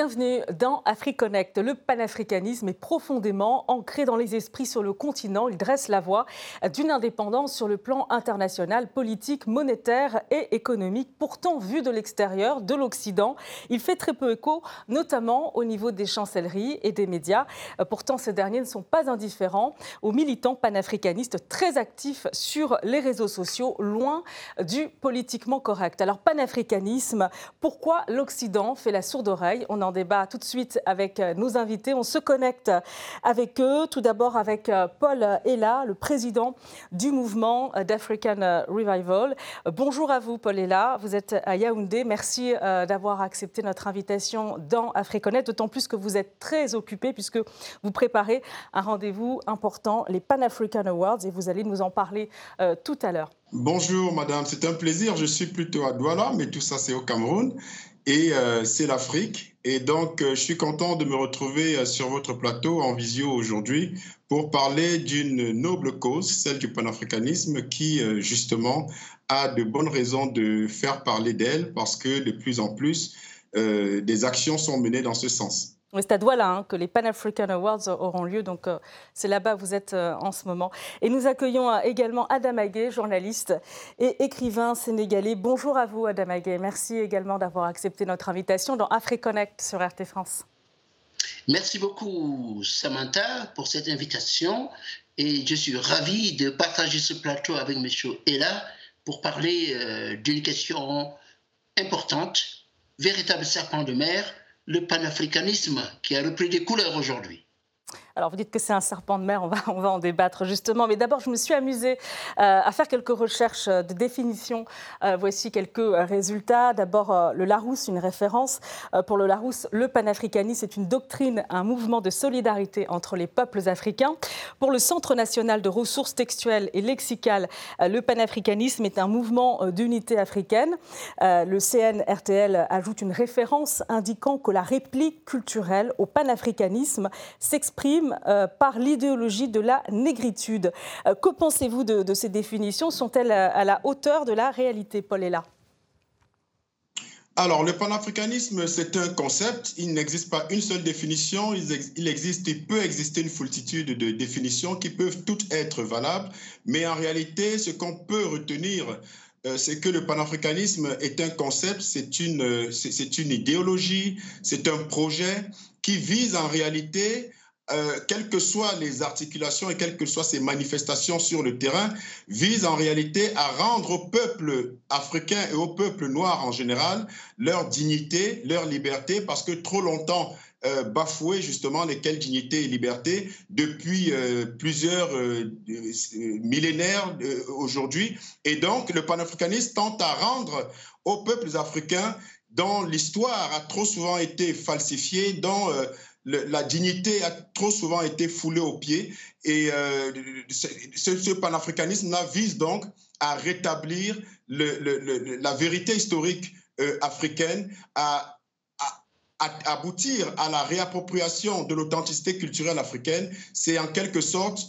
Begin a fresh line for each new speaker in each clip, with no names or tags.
bienvenue dans AfriConnect. Le panafricanisme est profondément ancré dans les esprits sur le continent. Il dresse la voie d'une indépendance sur le plan international, politique, monétaire et économique. Pourtant, vu de l'extérieur, de l'Occident, il fait très peu écho, notamment au niveau des chancelleries et des médias. Pourtant, ces derniers ne sont pas indifférents aux militants panafricanistes très actifs sur les réseaux sociaux, loin du politiquement correct. Alors, panafricanisme, pourquoi l'Occident fait la sourde oreille? Débat tout de suite avec euh, nos invités. On se connecte avec eux. Tout d'abord avec euh, Paul Ella, le président du mouvement euh, d'African Revival. Bonjour à vous, Paul Ella. Vous êtes à Yaoundé. Merci d'avoir accepté notre invitation dans AfriConnect, d'autant plus que vous êtes très occupé puisque vous préparez un rendez-vous important, les Pan African Awards, et vous allez nous en parler tout à l'heure.
Bonjour, madame. C'est un plaisir. Je suis plutôt à Douala, mais tout ça, c'est au Cameroun et euh, c'est l'Afrique. Et donc, euh, je suis content de me retrouver euh, sur votre plateau en visio aujourd'hui pour parler d'une noble cause, celle du panafricanisme, qui justement a de bonnes raisons de faire parler d'elle parce que de plus en plus, des actions sont menées dans ce sens.
C'est à Douala hein, que les Pan African Awards auront lieu, donc euh, c'est là-bas vous êtes euh, en ce moment. Et nous accueillons euh, également Adam Aguet, journaliste et écrivain sénégalais. Bonjour à vous, Adam Aguet. Merci également d'avoir accepté notre invitation dans AfriConnect sur RT France.
Merci beaucoup, Samantha, pour cette invitation. Et je suis ravi de partager ce plateau avec M. Ella pour parler d'une question importante, véritable serpent de mer le panafricanisme qui a repris des couleurs aujourd'hui.
Alors vous dites que c'est un serpent de mer, on va, on va en débattre justement. Mais d'abord, je me suis amusée euh, à faire quelques recherches de définition. Euh, voici quelques résultats. D'abord, euh, le Larousse, une référence. pour le Larousse, le panafricanisme est une doctrine, un mouvement de solidarité entre les peuples africains. Pour le Centre national de ressources textuelles et lexicales, le panafricanisme est un mouvement d'unité africaine. le CNRTL ajoute une référence indiquant que la réplique culturelle au panafricanisme s'exprime euh, par l'idéologie de la négritude. Euh, que pensez-vous de, ces définitions? Sont-elles à la hauteur de la réalité, Paul là
alors, le panafricanisme, c'est un concept. Il n'existe pas une seule définition. Il, existe, il peut exister une foultitude de définitions qui peuvent toutes être valables. Mais en réalité, ce qu'on peut retenir, euh, c'est que le panafricanisme est un concept, c'est une, c'est une idéologie, c'est un projet qui vise en réalité euh, quelles que soient les articulations et quelles que soient ces manifestations sur le terrain, vise en réalité à rendre au peuple africain et au peuple noir en général leur dignité, leur liberté, parce que trop longtemps euh, bafoué justement lesquelles dignité et liberté depuis euh, plusieurs millénaires aujourd'hui. Et donc, le panafricanisme tente à rendre aux peuples africains dont l'histoire a trop souvent été falsifiée, dont la dignité a trop souvent été foulée aux pieds. Et euh, ce, panafricanisme-là vise donc à rétablir la vérité historique euh, africaine, à, aboutir à la réappropriation de l'authenticité culturelle africaine. C'est en quelque sorte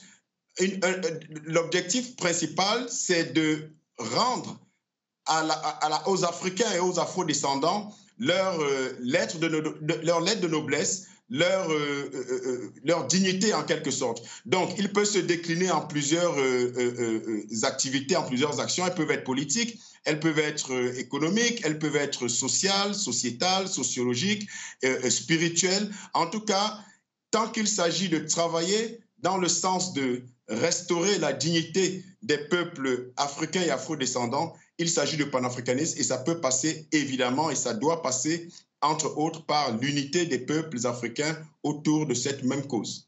l'objectif principal, c'est de rendre aux Africains et aux Afro-descendants leur, euh, lettre de noblesse, leur, euh, euh, euh, leur dignité en quelque sorte. Donc, il peut se décliner en plusieurs activités, en plusieurs actions. Elles peuvent être politiques, elles peuvent être économiques, elles peuvent être sociales, sociétales, sociologiques, spirituelles. En tout cas, tant qu'il s'agit de travailler dans le sens de restaurer la dignité des peuples africains et afro-descendants, il s'agit de panafricanisme et ça peut passer évidemment et ça doit passer entre autres par l'unité des peuples africains autour de cette même cause.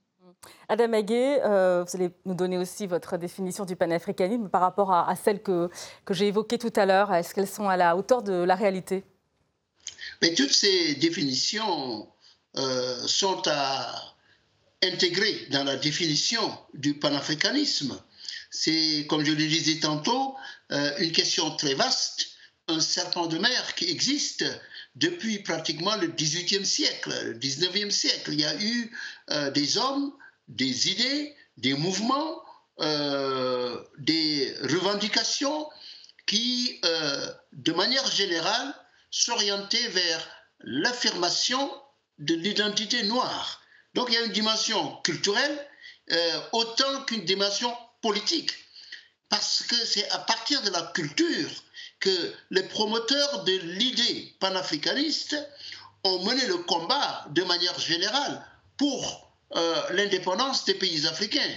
Adam Aguet, euh, vous allez nous donner aussi votre définition du panafricanisme par rapport à, celle que, que j'ai évoquée tout à l'heure. Est-ce qu'elles sont à la hauteur de la réalité?
Mais Toutes ces définitions euh, sont à intégrer dans la définition du panafricanisme. C'est, comme je le disais tantôt, euh, une question très vaste, un serpent de mer qui existe depuis pratiquement le 18e siècle, le 19e siècle. Il y a eu euh, des hommes, des idées, des mouvements, euh, des revendications qui, euh, de manière générale, s'orientaient vers l'affirmation de l'identité noire. Donc il y a une dimension culturelle autant qu'une dimension politique. Parce que c'est à partir de la culture que les promoteurs de l'idée panafricaniste ont mené le combat de manière générale pour euh, l'indépendance des pays africains.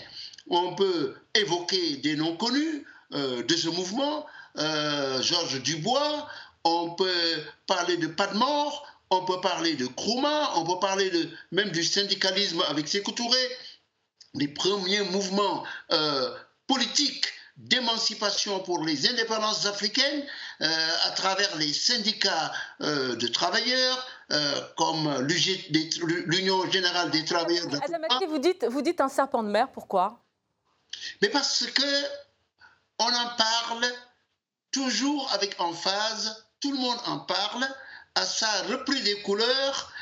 On peut évoquer des noms connus euh, de ce mouvement, Georges Dubois, on peut parler de Padmore, on peut parler de Kruma, on peut parler de, même du syndicalisme avec Sékou Touré, les premiers mouvements euh, politiques d'émancipation pour les indépendances africaines euh, à travers les syndicats euh, de travailleurs comme l'Union générale des travailleurs. De
Adam vous dites, vous dites un serpent de mer, pourquoi?
Mais parce que on en parle toujours avec emphase, tout le monde en parle, à sa repris des couleurs,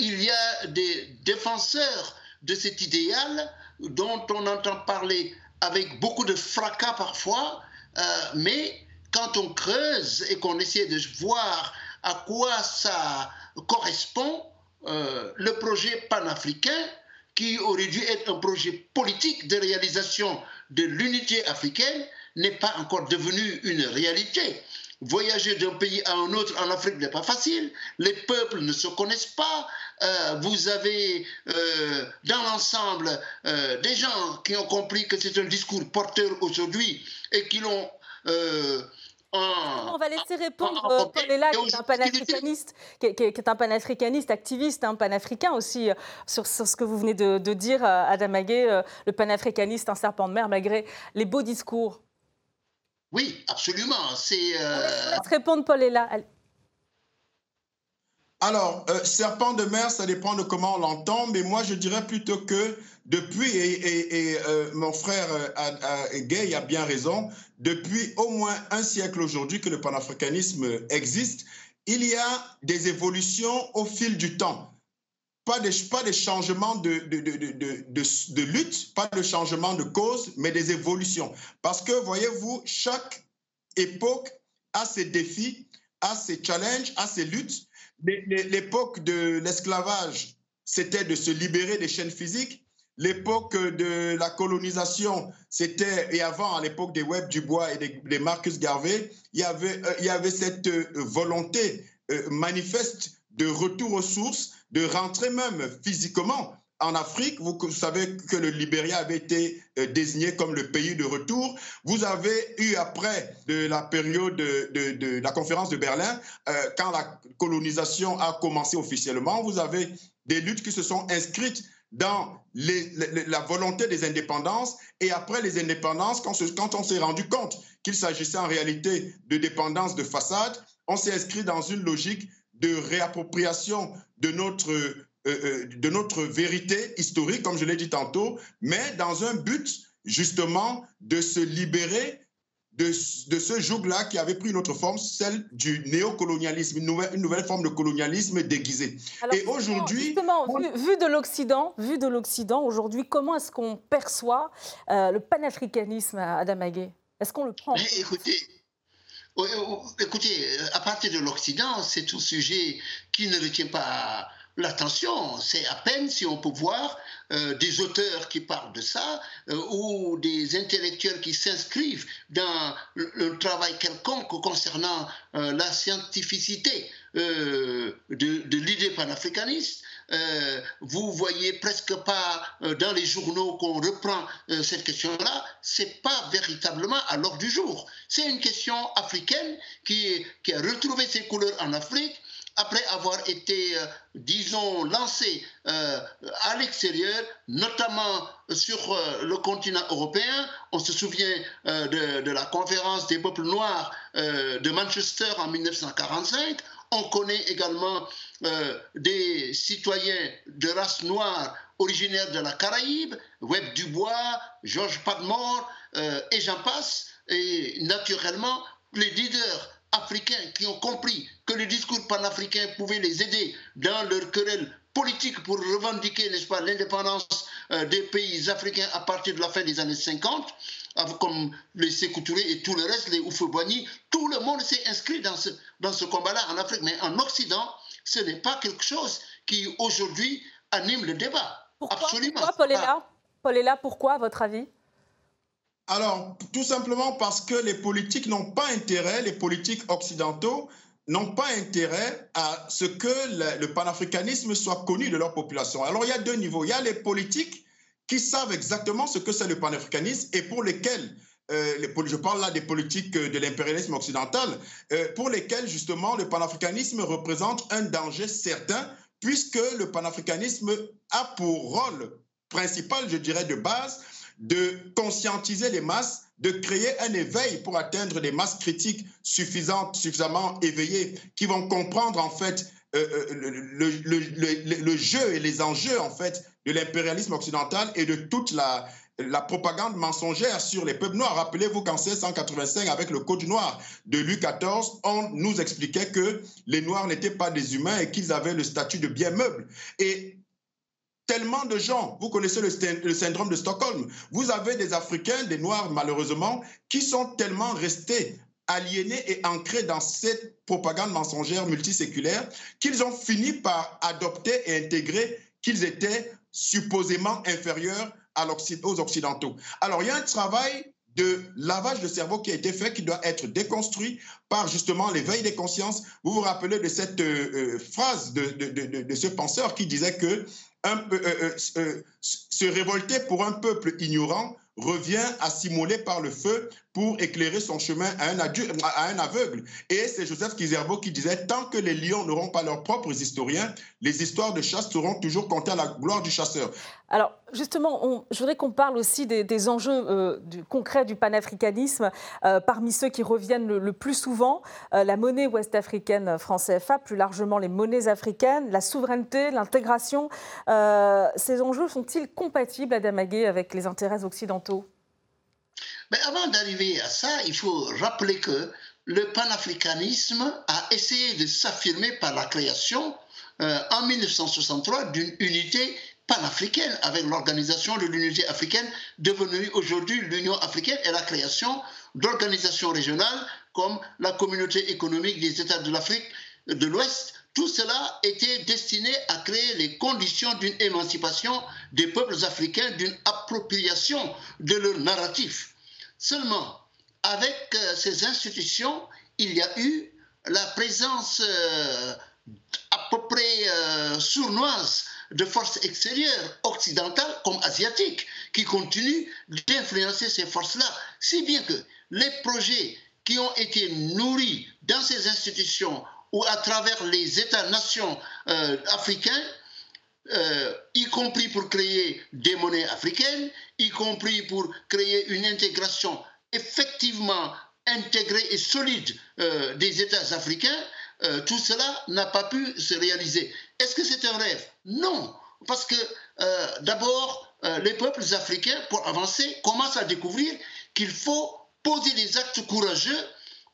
il y a des défenseurs de cet idéal dont on entend parler avec beaucoup de fracas parfois, euh, mais quand on creuse et qu'on essaie de voir à quoi ça correspond, euh, le projet panafricain, qui aurait dû être un projet politique de réalisation de l'unité africaine, n'est pas encore devenu une réalité. Voyager d'un pays à un autre en Afrique n'est pas facile. Les peuples ne se connaissent pas. Euh, vous avez euh, dans l'ensemble euh, des gens qui ont compris que c'est un discours porteur aujourd'hui et qui l'ont
on va laisser répondre Paul Ella, qui est un panafricaniste, qui est, un panafricaniste activiste, un panafricain aussi, sur, ce que vous venez de, dire, Adam Aguet, le panafricaniste, un serpent de mer, malgré les beaux discours.
Oui, absolument. C'est.
répondre, Paul Ella.
Alors, euh, serpent de mer, ça dépend de comment on l'entend, mais moi je dirais plutôt que depuis, et, euh, mon frère euh, Gay a bien raison, depuis au moins un siècle aujourd'hui que le panafricanisme existe, il y a des évolutions au fil du temps. Pas des, pas des changements de, de, de, de, lutte, pas de changements de cause, mais des évolutions. Parce que, voyez-vous, chaque époque a ses défis, a ses challenges, a ses luttes. L'époque de l'esclavage, c'était de se libérer des chaînes physiques. L'époque de la colonisation, c'était, et avant, à l'époque des Web Dubois et des, Marcus Garvey, il y avait, euh, il y avait cette euh, volonté euh, manifeste de retour aux sources, de rentrer même physiquement en Afrique, vous, savez que le Libéria avait été euh, désigné comme le pays de retour. Vous avez eu après de la période de, la conférence de Berlin, euh, quand la colonisation a commencé officiellement, vous avez des luttes qui se sont inscrites dans la volonté des indépendances. Et après les indépendances, quand, quand on s'est rendu compte qu'il s'agissait en réalité de dépendance de façade, on s'est inscrit dans une logique de réappropriation de notre euh, euh, de notre vérité historique, comme je l'ai dit tantôt, mais dans un but justement de se libérer de, de ce joug-là qui avait pris une autre forme, celle du néocolonialisme, une nouvelle, une nouvelle forme de colonialisme déguisé.
Et aujourd'hui, justement, vu, de l'Occident, vu de l'Occident aujourd'hui, comment est-ce qu'on perçoit euh, le panafricanisme à Adam Est-ce qu'on le prend?
Écoutez, écoutez, à partir de l'Occident, c'est un sujet qui ne retient pas l'attention. C'est à peine si on peut voir euh, des auteurs qui parlent de ça euh, ou des intellectuels qui s'inscrivent dans le, travail quelconque concernant euh, la scientificité de, de l'idée panafricaniste. Vous voyez presque pas dans les journaux qu'on reprend cette question-là. C'est pas véritablement à l'ordre du jour. C'est une question africaine qui, a retrouvé ses couleurs en Afrique après avoir été, euh, disons, lancé euh, à l'extérieur, notamment sur euh, le continent européen. On se souvient de, la conférence des peuples noirs de Manchester en 1945. On connaît également des citoyens de race noire originaires de la Caraïbe, Webb Dubois, Georges Padmore, et j'en passe. Et naturellement, les leaders africains qui ont compris que le discours panafricain pouvait les aider dans leur querelle politique pour revendiquer, l'indépendance euh, des pays africains à partir de la fin des années 50, comme les Sékou et tout le reste, les Oufouboigny, tout le monde s'est inscrit dans ce, dans ce combat-là en Afrique. Mais en Occident, ce n'est pas quelque chose qui aujourd'hui animent le débat.
Pourquoi, Absolument. Pourquoi, Paul, est là? Paul est là, pourquoi, à votre avis?
Alors, tout simplement parce que les politiques n'ont pas intérêt, les politiques occidentaux n'ont pas intérêt à ce que le, panafricanisme soit connu de leur population. Alors, il y a deux niveaux. Il y a les politiques qui savent exactement ce que c'est le panafricanisme et pour lesquels euh, je parle là des politiques de l'impérialisme occidental, euh, pour lesquels justement le panafricanisme représente un danger certain, puisque le panafricanisme a pour rôle principal, je dirais, de base, de conscientiser les masses, de créer un éveil pour atteindre des masses critiques suffisantes, suffisamment éveillées, qui vont comprendre en fait euh, euh, le, jeu et les enjeux en fait de l'impérialisme occidental et de toute la, propagande mensongère sur les peuples noirs. Rappelez-vous qu'en 1685, avec le Code noir de Louis XIV, on nous expliquait que les Noirs n'étaient pas des humains et qu'ils avaient le statut de bien meuble. Et tellement de gens, vous connaissez le, syndrome de Stockholm, vous avez des Africains, des Noirs malheureusement, qui sont tellement restés aliénés et ancrés dans cette propagande mensongère multiséculaire qu'ils ont fini par adopter et intégrer qu'ils étaient supposément inférieurs aux Occidentaux. Alors il y a un travail de lavage de cerveau qui a été fait, qui doit être déconstruit par justement l'éveil des consciences. Vous vous rappelez de cette euh, euh, phrase de, ce penseur qui disait que euh, se révolter pour un peuple ignorant revient à s'immoler par le feu pour éclairer son chemin à un, à un aveugle. Et c'est Joseph Kizerbo qui disait, tant que les lions n'auront pas leurs propres historiens, les histoires de chasse seront toujours comptées à la gloire du chasseur.
Alors justement, je voudrais qu'on parle aussi des, enjeux euh, concrets du panafricanisme. Euh, parmi ceux qui reviennent le, plus souvent, euh, la monnaie ouest-africaine franc CFA, plus largement les monnaies africaines, la souveraineté, l'intégration. ces enjeux sont-ils compatibles, Adam Aguet, avec les intérêts occidentaux?
Mais avant d'arriver à ça, il faut rappeler que le panafricanisme a essayé de s'affirmer par la création en 1963 d'une unité panafricaine avec l'organisation de l'unité africaine devenue aujourd'hui l'Union africaine et la création d'organisations régionales comme la communauté économique des États de l'Afrique de l'Ouest. Tout cela était destiné à créer les conditions d'une émancipation des peuples africains, d'une appropriation de leur narratif. Seulement, avec euh, ces institutions, il y a eu la présence euh, à peu près euh, sournoise de forces extérieures, occidentales comme asiatiques, qui continuent d'influencer ces forces-là, si bien que les projets qui ont été nourris dans ces institutions ou à travers les États-nations africains, y compris pour créer des monnaies africaines, y compris pour créer une intégration effectivement intégrée et solide euh, des États africains, euh, tout cela n'a pas pu se réaliser. Est-ce que c'est un rêve? Non, parce que euh, d'abord, les peuples africains, pour avancer, commencent à découvrir qu'il faut poser des actes courageux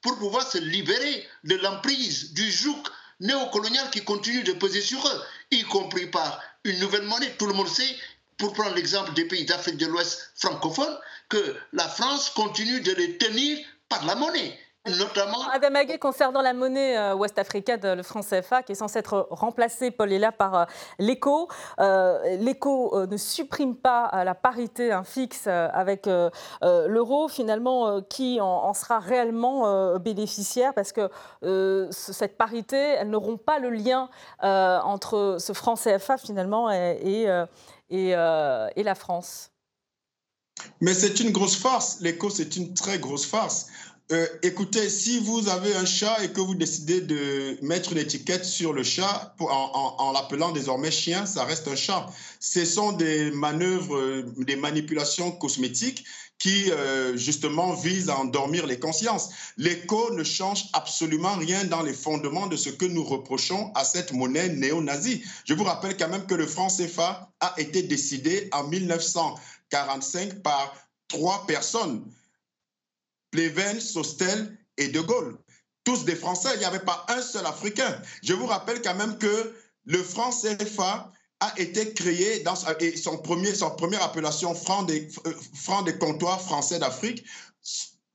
pour pouvoir se libérer de l'emprise du joug néocolonial qui continue de peser sur eux, y compris par une nouvelle monnaie. Tout le monde sait pour prendre l'exemple des pays d'Afrique de l'Ouest francophones, que la France continue de les tenir par la monnaie. Notamment...
Adam Aguet, concernant la monnaie euh, ouest-africaine, le franc CFA, qui est censé être remplacé, Paul est là, par euh, l'écho. Euh, l'écho ne supprime pas la parité hein, fixe avec l'euro. Finalement, qui en, sera réellement bénéficiaire Parce que cette parité, elles n'auront pas le lien entre ce franc CFA, finalement, et, euh, et, la France.
Mais c'est une grosse farce. L'écho, c'est une très grosse farce. Euh, écoutez, si vous avez un chat et que vous décidez de mettre une étiquette sur le chat en, l'appelant désormais chien, ça reste un chat. Ce sont des manœuvres, euh, des manipulations cosmétiques qui, euh, justement, visent à endormir les consciences. L'écho ne change absolument rien dans les fondements de ce que nous reprochons à cette monnaie néo-nazie. Je vous rappelle quand même que le franc CFA a été décidé en 1945 par trois personnes Pleven, Sostel et De Gaulle. Tous des Français, il n'y avait pas un seul Africain. Je vous rappelle quand même que le franc CFA a été créé dans et son premier, son première appellation franc des, euh, franc des comptoirs français d'Afrique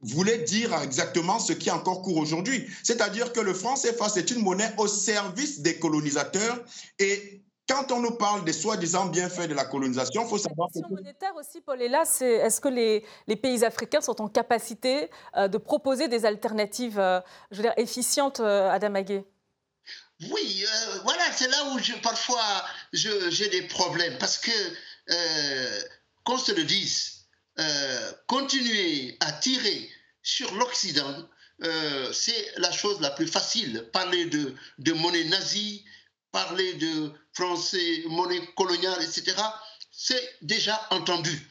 voulait dire exactement ce qui est encore court aujourd'hui. C'est-à-dire que le franc CFA, c'est une monnaie au service des colonisateurs et quand on nous parle des soi-disant bienfaits de la colonisation, il faut savoir...
La question monétaire aussi, Paul, est là, c'est est-ce que les, les, pays africains sont en capacité euh, de proposer des alternatives euh, je veux dire, efficientes, euh, Adam Aguet
Oui, voilà, c'est là où je, parfois j'ai des problèmes, parce que, qu'on se le dise, continuer à tirer sur l'Occident, c'est la chose la plus facile. Parler de, de monnaie nazie, parler de français, monnaie coloniale, etc., c'est déjà entendu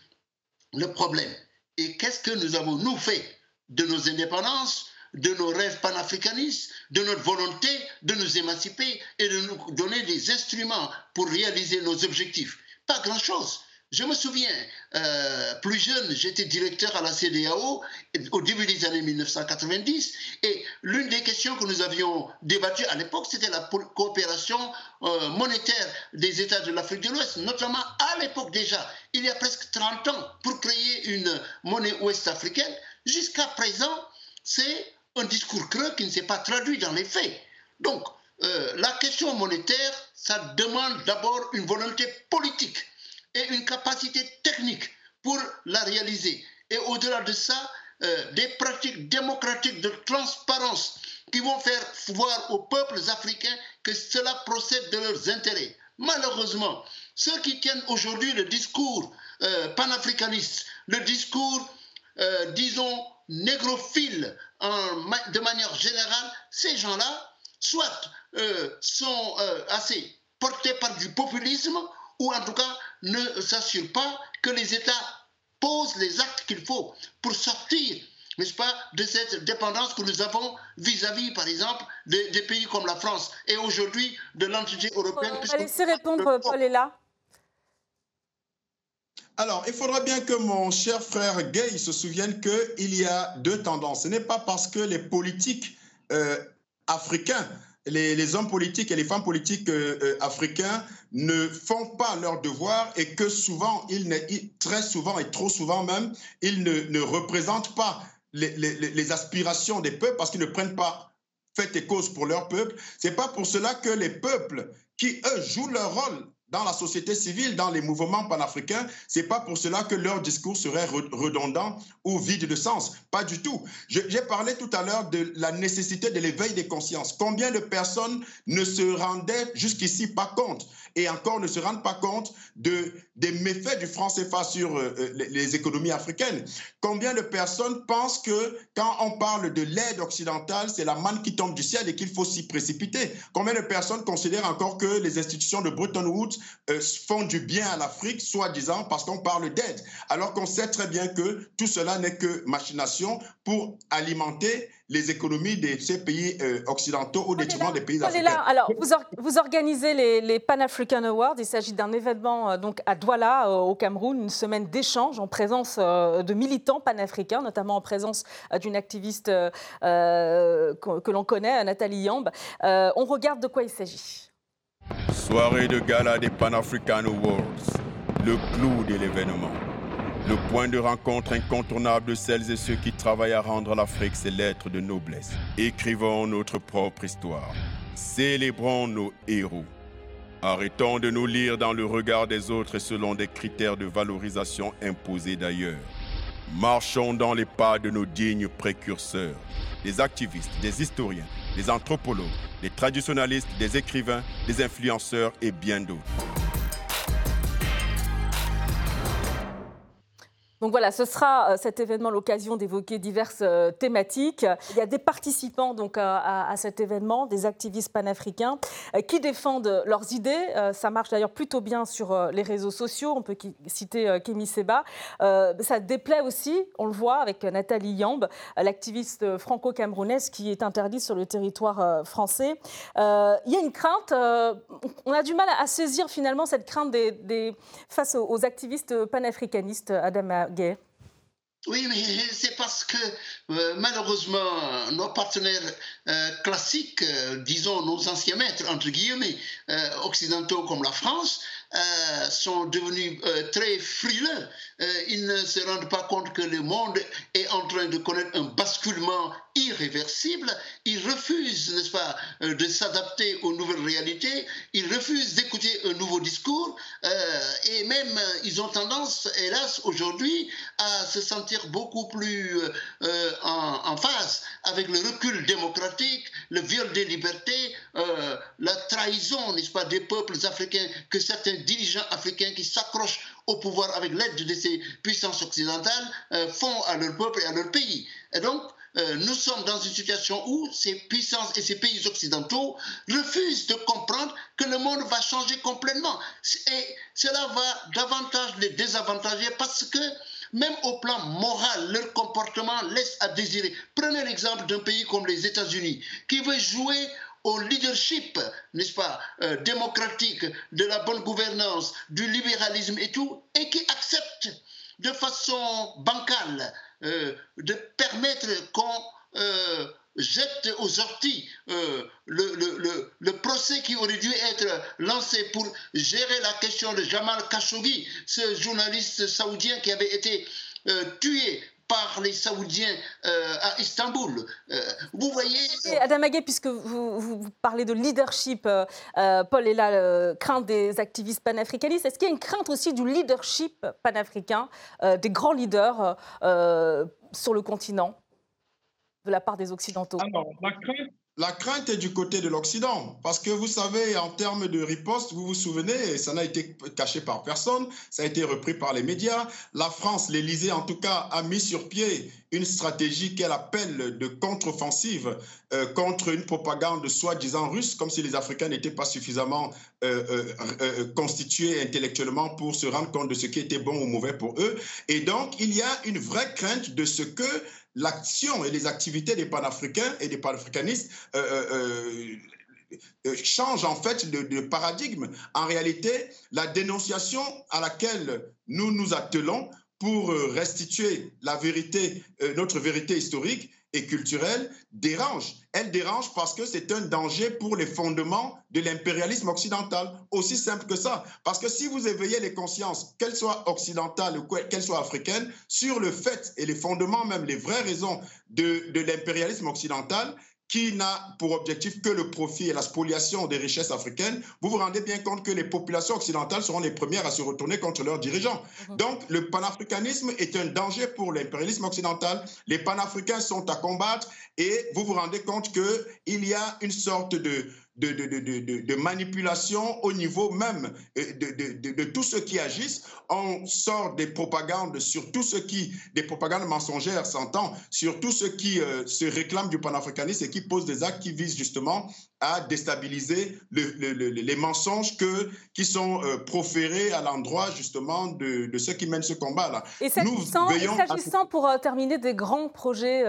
le problème. Et qu'est-ce que nous avons, nous, fait de nos indépendances, de nos rêves panafricanistes, de notre volonté de nous émanciper et de nous donner des instruments pour réaliser nos objectifs? Pas grand-chose. Je me souviens, euh, plus jeune, j'étais directeur à la CDAO au début des années 1990 et l'une des questions que nous avions débattues à l'époque, c'était la coopération euh, monétaire des États de l'Afrique de l'Ouest, notamment à l'époque déjà, il y a presque 30 ans, pour créer une monnaie ouest-africaine. Jusqu'à présent, c'est un discours creux qui ne s'est pas traduit dans les faits. Donc, euh, la question monétaire, ça demande d'abord une volonté politique et une capacité technique pour la réaliser. Et au-delà de ça, euh, des pratiques démocratiques de transparence qui vont faire voir aux peuples africains que cela procède de leurs intérêts. Malheureusement, ceux qui tiennent aujourd'hui le discours euh, panafricaniste, le discours, euh, disons, négrophile de manière générale, ces gens-là, soit sont assez portés par du populisme, ou en tout cas ne s'assure pas que les États posent les actes qu'il faut pour sortir, n'est-ce pas, de cette dépendance que nous avons vis-à-vis, par exemple, des, pays comme la France et aujourd'hui de l'entité européenne.
On va laisser répondre Paul est là.
Alors, il faudra bien que mon cher frère Gay se souvienne qu'il y a deux tendances. Ce n'est pas parce que les politiques euh, africains les, hommes politiques et les femmes politiques euh, euh, africains ne font pas leur devoir et que souvent, très souvent et trop souvent même, ils ne, représentent pas les, les, aspirations des peuples parce qu'ils ne prennent pas fait et cause pour leur peuple. C'est pas pour cela que les peuples qui, eux, jouent leur rôle dans la société civile, dans les mouvements panafricains, c'est pas pour cela que leur discours serait redondant ou vide de sens. Pas du tout. J'ai parlé tout à l'heure de la nécessité de l'éveil des consciences. Combien de personnes ne se rendaient jusqu'ici pas compte? Et encore ne se rendent pas compte de, des méfaits du franc CFA sur euh, euh, les, économies africaines. Combien de personnes pensent que quand on parle de l'aide occidentale, c'est la manne qui tombe du ciel et qu'il faut s'y précipiter? Combien de personnes considèrent encore que les institutions de Bretton Woods euh, font du bien à l'Afrique, soi-disant parce qu'on parle d'aide, alors qu'on sait très bien que tout cela n'est que machination pour alimenter les économies de ces pays euh, occidentaux au détriment des pays africains.
Là. Alors, vous, vous organisez les, Pan-African Awards. Il s'agit d'un événement euh, donc à Douala, au Cameroun, une semaine d'échange en présence de militants panafricains, notamment en présence d'une activiste que, que l'on connaît, Nathalie Yamb. on regarde de quoi il s'agit.
Soirée de gala des Pan African Awards, le clou de l'événement. Le point de rencontre incontournable de celles et ceux qui travaillent à rendre l'Afrique ses lettres de noblesse. Écrivons notre propre histoire. Célébrons nos héros. Arrêtons de nous lire dans le regard des autres selon des critères de valorisation imposés d'ailleurs. Marchons dans les pas de nos dignes précurseurs, des activistes, des historiens, des anthropologues, des traditionalistes, des écrivains, des influenceurs et bien d'autres.
Donc voilà, ce sera euh, cet événement l'occasion d'évoquer diverses euh, thématiques. Il y a des participants donc à, cet événement, des activistes panafricains euh, qui défendent leurs idées. Ça marche d'ailleurs plutôt bien sur les réseaux sociaux. On peut citer Kémy Seba. Ça déplaît aussi, on le voit avec Nathalie Yamb, l'activiste franco-camerounaise qui est interdite sur le territoire français. Il y a une crainte. On a du mal à saisir finalement cette crainte des, face aux activistes panafricanistes,
Oui, mais c'est parce que euh, malheureusement, nos partenaires euh, classiques, euh, disons nos anciens maîtres, entre guillemets, occidentaux comme la France, sont devenus très frileux. ils ne se rendent pas compte que le monde est en train de connaître un basculement irréversible. Il refuse, n'est-ce pas, euh, de s'adapter aux nouvelles réalités. Il refuse d'écouter un nouveau discours. Euh, et même, ils ont tendance, hélas, aujourd'hui, à se sentir beaucoup plus en, en, phase avec le recul démocratique, le viol des libertés, la trahison, n'est-ce pas, des peuples africains que certains dirigeants africains qui s'accrochent au pouvoir avec l'aide de ces puissances occidentales euh, font à leur peuple et à leur pays. Et donc, euh, nous sommes dans une situation où ces puissances et ces pays occidentaux refusent de comprendre que le monde va changer complètement. Et cela va davantage les désavantager parce que même au plan moral, leur comportement laisse à désirer. Prenez l'exemple d'un pays comme les États-Unis, qui veut jouer au leadership, n'est-ce pas, euh, démocratique, de la bonne gouvernance, du libéralisme et tout, et qui accepte de façon bancale euh, de permettre qu'on euh, jette aux orties le, le, le, procès qui aurait dû être lancé pour gérer la question de Jamal Khashoggi, ce journaliste saoudien qui avait été tué par les Saoudiens euh, à Istanbul. Euh, vous voyez.
Adam Aguet, puisque vous, parlez de leadership, euh, Paul est là, crainte des activistes panafricanistes. Est-ce qu'il y a une crainte aussi du leadership panafricain, des grands leaders sur le continent, de la part des Occidentaux?
Alors, la crainte, la crainte est du côté de l'Occident, parce que vous savez, en termes de riposte, vous vous souvenez, ça n'a été caché par personne, ça a été repris par les médias. La France, l'Élysée en tout cas, a mis sur pied une stratégie qu'elle appelle de contre-offensive euh, contre une propagande soi-disant russe, comme si les Africains n'étaient pas suffisamment euh, euh, constitués intellectuellement pour se rendre compte de ce qui était bon ou mauvais pour eux. Et donc, il y a une vraie crainte de ce que l'action et les activités des panafricains et des panafricanistes euh, euh, changent en fait de, paradigme. En réalité, la dénonciation à laquelle nous nous attelons pour restituer notre vérité historique, et culturelle dérange. Elle dérange parce que c'est un danger pour les fondements de l'impérialisme occidental. Aussi simple que ça. Parce que si vous éveillez les consciences, qu'elles soient occidentales ou qu'elles soient africaines, sur le fait et les fondements, même les vraies raisons de, de l'impérialisme occidental, qui n'a pour objectif que le profit et la spoliation des richesses africaines, vous vous rendez bien compte que les populations occidentales seront les premières à se retourner contre leurs dirigeants. Mhm. Donc, le panafricanisme est un danger pour l'impérialisme occidental. Les panafricains sont à combattre et vous vous rendez compte qu'il y a une sorte de, de, de, de, manipulation au niveau même euh, de, tous ceux qui agissent. On sort des propagandes sur tout ce qui, des propagandes mensongères, s'entend, sur tout ce qui euh, se réclame du panafricanisme et qui pose des actes qui visent justement à déstabiliser les mensonges que, qui sont euh, proférés à l'endroit justement de, ceux qui mènent ce combat-là.
Et s'agissant, pour terminer, des grands projets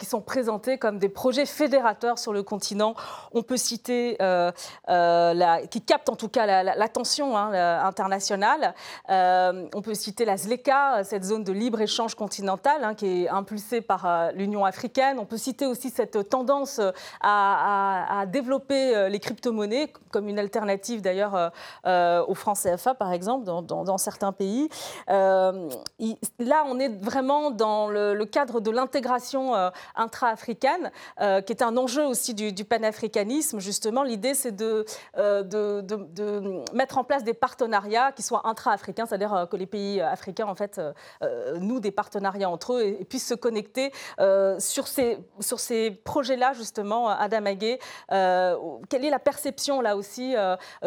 qui sont présentés comme des projets fédérateurs sur le continent, on peut citer euh, euh, qui capte en tout cas l'attention hein, internationale. Euh, on peut citer la ZLECA, cette zone de libre-échange continental hein, qui est impulsée par l'Union africaine. On peut citer aussi cette tendance à, développer les crypto-monnaies comme une alternative d'ailleurs au franc CFA par exemple dans, certains pays. là, on est vraiment dans le, cadre de l'intégration intra-africaine qui est un enjeu aussi du panafricanisme justement, l'idée, c'est euh, de, mettre en place des partenariats qui soient intra-africains, c'est-à-dire euh, que les pays africains, en fait, euh, nouent des partenariats entre eux et, puissent se connecter sur ces, projets-là, justement, Adam Aguet. quelle est la perception, là aussi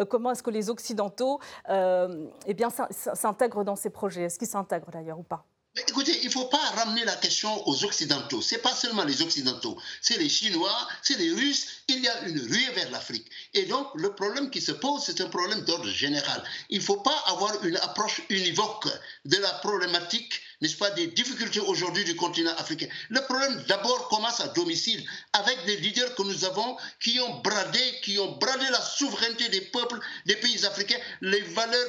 Comment est-ce que les Occidentaux eh s'intègrent dans ces projets? Est-ce qu'ils s'intègrent, d'ailleurs, ou pas?
Écoutez, il ne faut pas ramener la question aux Occidentaux. Ce n'est pas seulement les Occidentaux, c'est les Chinois, c'est les Russes. Il y a une ruée vers l'Afrique. Et donc, le problème qui se pose, c'est un problème d'ordre général. Il ne faut pas avoir une approche univoque de la problématique, n'est-ce pas, des difficultés aujourd'hui du continent africain. Le problème, d'abord, commence à domicile, avec des leaders que nous avons qui ont bradé, qui ont bradé la souveraineté des peuples des pays africains, les valeurs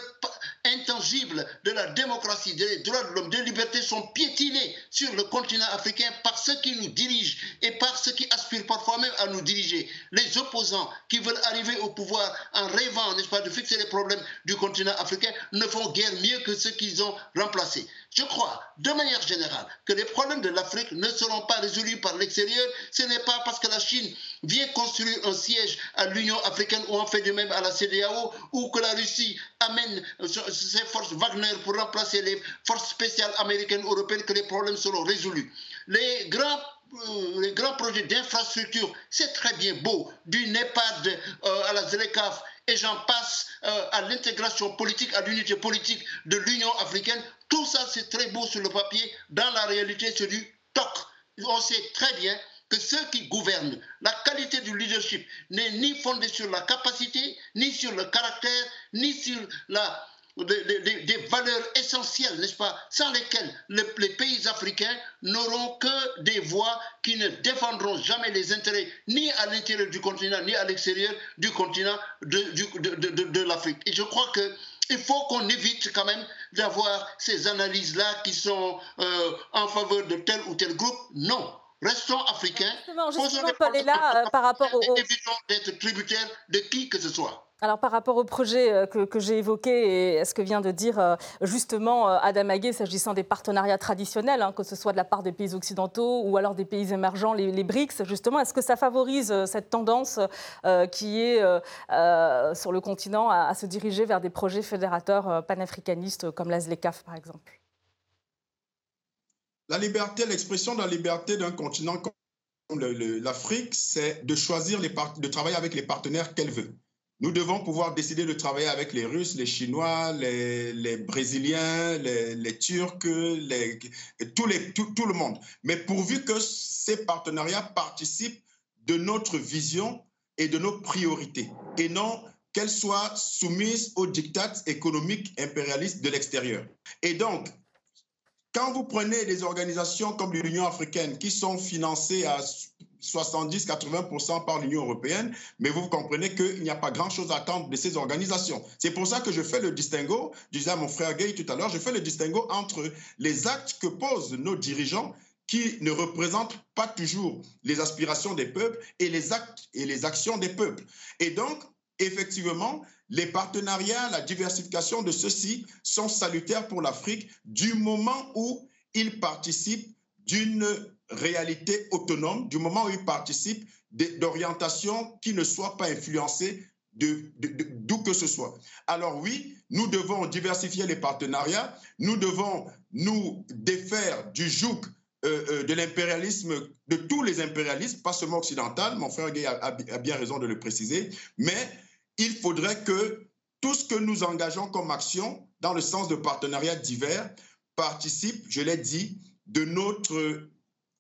intangibles de la démocratie, des droits de l'homme, des libertés sont piétinés sur le continent africain par ceux qui nous dirigent et par ceux qui aspirent parfois même à nous diriger. Les opposants qui veulent arriver au pouvoir en rêvant, n'est-ce pas, de fixer les problèmes du continent africain ne font guère mieux que ceux qu'ils ont remplacés. Je crois, de manière générale, que les problèmes de l'Afrique ne seront pas résolus par l'extérieur. Ce n'est pas parce que la Chine vient construire un siège à l'Union africaine ou en fait de même à la CDAO ou que la Russie amène ses forces Wagner pour remplacer les forces spéciales américaines, européennes, que les problèmes seront résolus. Les grands euh, les grands projets d'infrastructure, c'est très bien beau, du NEPAD euh, à la ZLECAF, et j'en passe euh, à l'intégration politique, à l'unité politique de l'Union africaine. Tout ça, c'est très beau sur le papier. Dans la réalité, c'est du toc. On sait très bien que ceux qui gouvernent, la qualité du leadership n'est ni fondée sur la capacité, ni sur le caractère, ni sur la des, valeurs essentielles, n'est-ce pas, sans lesquelles les pays africains n'auront que des voix qui ne défendront jamais les intérêts ni à l'intérieur du continent, ni à l'extérieur du continent de, de, l'Afrique. Et je crois que il faut qu'on évite quand même d'avoir ces analyses-là qui sont euh, en faveur de tel ou tel groupe. Non, restons africains.
Justement, justement Paul est là euh, par rapport au...
Évitons d'être tributaires de qui que ce soit.
Alors par rapport au projet euh, que, j'ai évoqué et à ce que vient de dire euh, justement euh, Adam Aguet s'agissant des partenariats traditionnels, hein, que ce soit de la part des pays occidentaux ou alors des pays émergents, les, BRICS, justement, est-ce que ça favorise cette tendance qui est sur le continent à, se diriger vers des projets fédérateurs panafricanistes comme l'ASLECAF par exemple?
La liberté, l'expression de la liberté d'un continent comme l'Afrique, c'est de choisir les de travailler avec les partenaires qu'elle veut. Nous devons pouvoir décider de travailler avec les Russes, les Chinois, les, Brésiliens, les, Turcs, tout, tout, le monde. Mais pourvu que ces partenariats participent de notre vision et de nos priorités, et non qu'elles soient soumises aux dictats économiques impérialistes de l'extérieur. Et donc, quand vous prenez des organisations comme l'Union africaine qui sont financées à 70-80% par l'Union européenne, mais vous comprenez qu'il n'y a pas grand-chose à attendre de ces organisations. C'est pour ça que je fais le distinguo, disais à mon frère Gay tout à l'heure, je fais le distinguo entre les actes que posent nos dirigeants qui ne représentent pas toujours les aspirations des peuples et les actes et les actions des peuples. Et donc, effectivement, les partenariats, la diversification de ceux-ci sont salutaires pour l'Afrique du moment où ils participent d'une réalité autonome du moment où ils participent d'orientations qui ne soient pas influencées d'où que ce soit. Alors oui, nous devons diversifier les partenariats, nous devons nous défaire du joug euh, euh, de l'impérialisme, de tous les impérialismes, pas seulement occidental, mon frère Gay a, bien raison de le préciser, mais il faudrait que tout ce que nous engageons comme action dans le sens de partenariats divers participe, je l'ai dit, de notre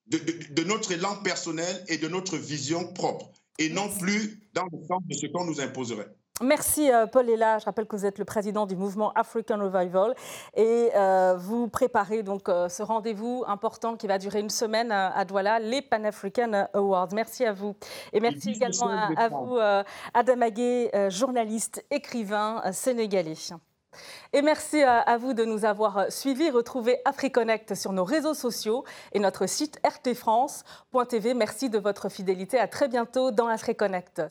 de, notre élan personnel et de notre vision propre, et non plus dans le sens de ce qu'on nous imposerait.
Merci euh, Paul Ella. Je rappelle que vous êtes le président du mouvement African Revival et euh, vous préparez donc euh, ce rendez-vous important qui va durer une semaine à Douala, les Pan African Awards. Merci à vous et merci également à, à, vous Adam Aguet, journaliste, écrivain sénégalais. Et merci à, vous de nous avoir suivis. Retrouvez AfriConnect sur nos réseaux sociaux et notre site rtfrance.tv. Merci de votre fidélité. À très bientôt dans AfriConnect.